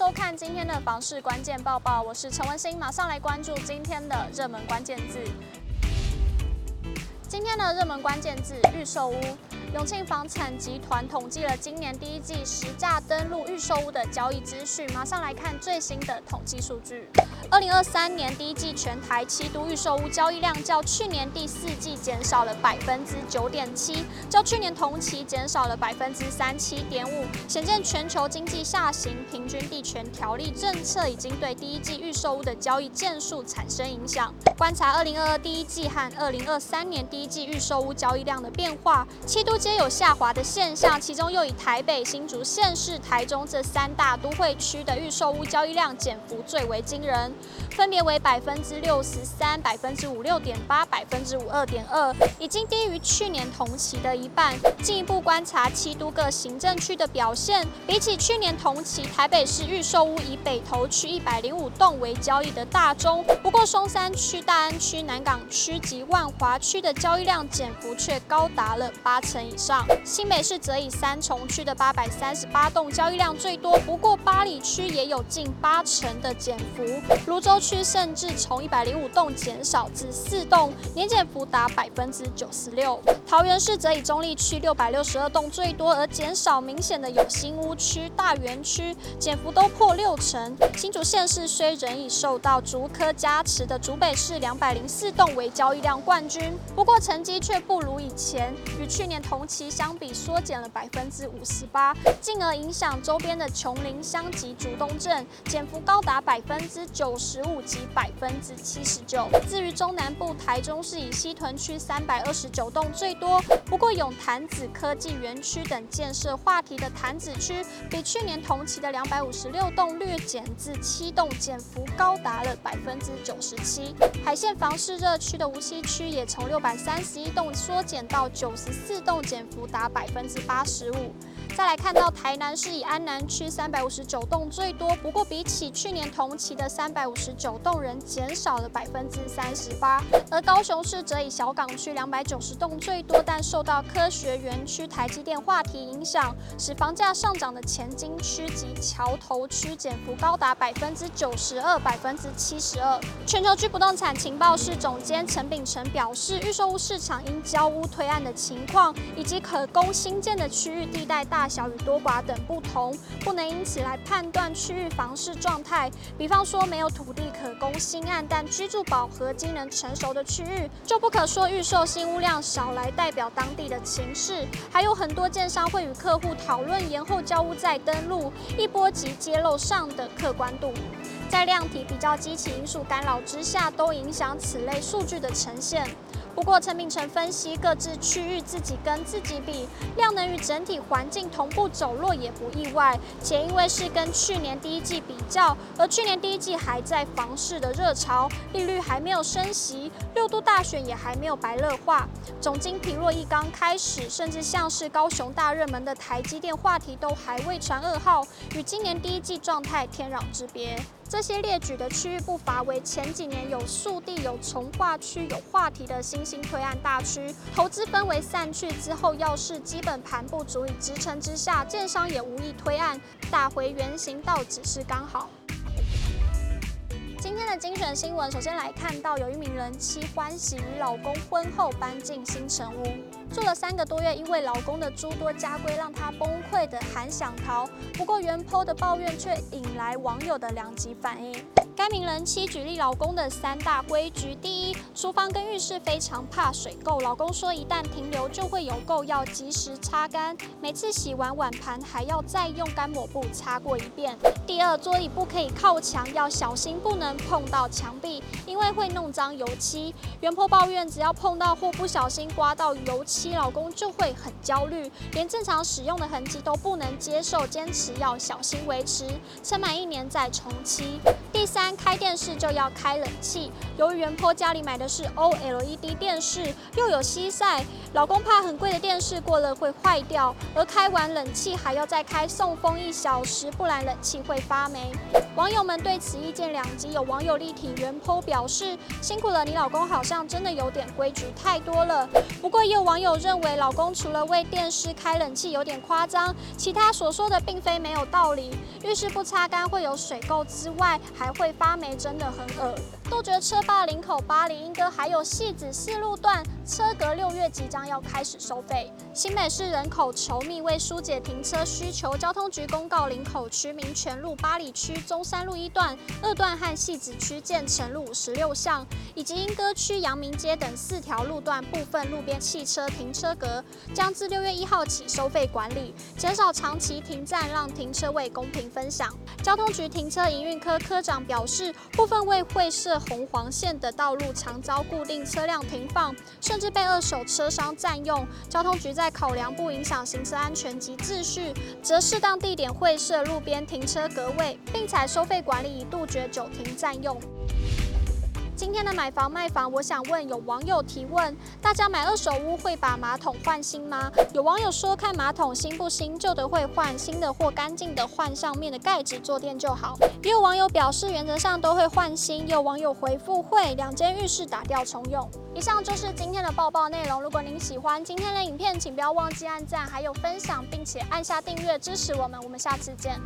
收看今天的房市关键报报，我是陈文心，马上来关注今天的热门关键字。今天的热门关键字：预售屋。永庆房产集团统计了今年第一季实价登录预售屋的交易资讯，马上来看最新的统计数据。二零二三年第一季全台七都预售屋交易量较去年第四季减少了百分之九点七，较去年同期减少了百分之三七点五，显见全球经济下行，平均地权条例政策已经对第一季预售屋的交易件数产生影响。观察二零二二第一季和二零二三年第一季预售屋交易量的变化，七都皆有下滑的现象，其中又以台北、新竹县市、台中这三大都会区的预售屋交易量减幅最为惊人，分别为百分之六十三、百分之五六点八、百分之五二点二，已经低于去年同期的一半。进一步观察七都各行政区的表现，比起去年同期，台北市预售屋以北投区一百零五栋为交易的大宗，不过松山区、大安区、南港区及万华区的交易量减幅却高达了八成以上。新北市则以三重区的八百三十八栋交易量最多，不过八里区也有近八成的减幅，芦洲区甚至从一百零五栋减少至四栋，年减幅达百分之九十六。桃园市则以中坜区六百六十二栋最多，而减少明显的有新屋区、大园区，减幅都破六成。新竹县市虽仍以受到竹科加持的竹北市两百零四栋为交易量冠军，不过成绩却不如以前，与去年同期。相比缩减了百分之五十八，进而影响周边的琼林乡及竹东镇，减幅高达百分之九十五及百分之七十九。至于中南部，台中市以西屯区三百二十九栋最多，不过永潭子科技园区等建设话题的潭子区，比去年同期的两百五十六栋略减至七栋，减幅高达了百分之九十七。海线房市热区的梧栖区也从六百三十一栋缩减到九十四栋，减幅。达百分之八十五。再来看到台南市以安南区三百五十九栋最多，不过比起去年同期的三百五十九栋，仍减少了百分之三十八。而高雄市则以小港区两百九十栋最多，但受到科学园区台积电话题影响，使房价上涨的前金区及桥头区减幅高达百分之九十二、百分之七十二。全球居不动产情报室总监陈秉诚表示，预售屋市场因交屋推案的情况以及可供新建的区域地带大小与多寡等不同，不能因此来判断区域房市状态。比方说，没有土地可供新案，但居住饱和、机能成熟的区域，就不可说预售新屋量少来代表当地的情势。还有很多建商会与客户讨论延后交屋再登录，一波及揭露上的客观度。在量体比较基期因素干扰之下，都影响此类数据的呈现。不过，陈秉诚分析，各自区域自己跟自己比，量能与整体环境同步走弱也不意外。且因为是跟去年第一季比较，而去年第一季还在房市的热潮，利率还没有升息，六都大选也还没有白热化，总经疲弱一刚开始，甚至像是高雄大热门的台积电话题都还未传噩耗，与今年第一季状态天壤之别。这些列举的区域不乏为前几年有速地、有重划区、有话题的新兴推案大区，投资氛围散去之后，要是基本盘不足以支撑之下，建商也无意推案，打回原形倒只是刚好。今天的精选新闻，首先来看到有一名人妻欢喜与老公婚后搬进新城屋，住了三个多月，因为老公的诸多家规让她崩溃的喊想逃。不过原 PO 的抱怨却引来网友的两极反应。该名人妻举例老公的三大规矩：第一，厨房跟浴室非常怕水垢，老公说一旦停留就会有垢，要及时擦干，每次洗完碗盘还要再用干抹布擦过一遍。第二，桌椅不可以靠墙，要小心不能碰到墙壁，因为会弄脏油漆。原坡抱怨，只要碰到或不小心刮到油漆，老公就会很焦虑，连正常使用的痕迹都不能接受，坚持要小心维持，撑满一年再重漆。第三。开电视就要开冷气，由于原坡家里买的是 OLED 电视，又有西晒，老公怕很贵的电视过了会坏掉，而开完冷气还要再开送风一小时，不然冷气会发霉。网友们对此意见两极，有网友力挺原坡表示辛苦了，你老公好像真的有点规矩太多了。不过也有网友友认为老公除了为电视开冷气有点夸张，其他所说的并非没有道理。浴室不擦干会有水垢之外，还会发霉，真的很恶。杜绝车霸林口八里莺歌还有戏子四路段车格六月即将要开始收费。新北市人口稠密，为疏解停车需求，交通局公告林口区民权路八里区中山路一段、二段和戏子区建成路五十六巷，以及莺歌区阳明街等四条路段部分路边汽车停车格，将自六月一号起收费管理，减少长期停站，让停车位公平分享。交通局停车营运科科长表示，部分为会设红黄线的道路常遭固定车辆停放，甚至被二手车商占用。交通局在考量不影响行车安全及秩序，则适当地点会设路边停车格位，并采收费管理，以杜绝久停占用。今天的买房卖房，我想问有网友提问：大家买二手屋会把马桶换新吗？有网友说看马桶新不新，旧的会换，新的或干净的换上面的盖子坐垫就好。也有网友表示原则上都会换新，有网友回复会两间浴室打掉重用。以上就是今天的报报内容。如果您喜欢今天的影片，请不要忘记按赞，还有分享，并且按下订阅支持我们。我们下次见。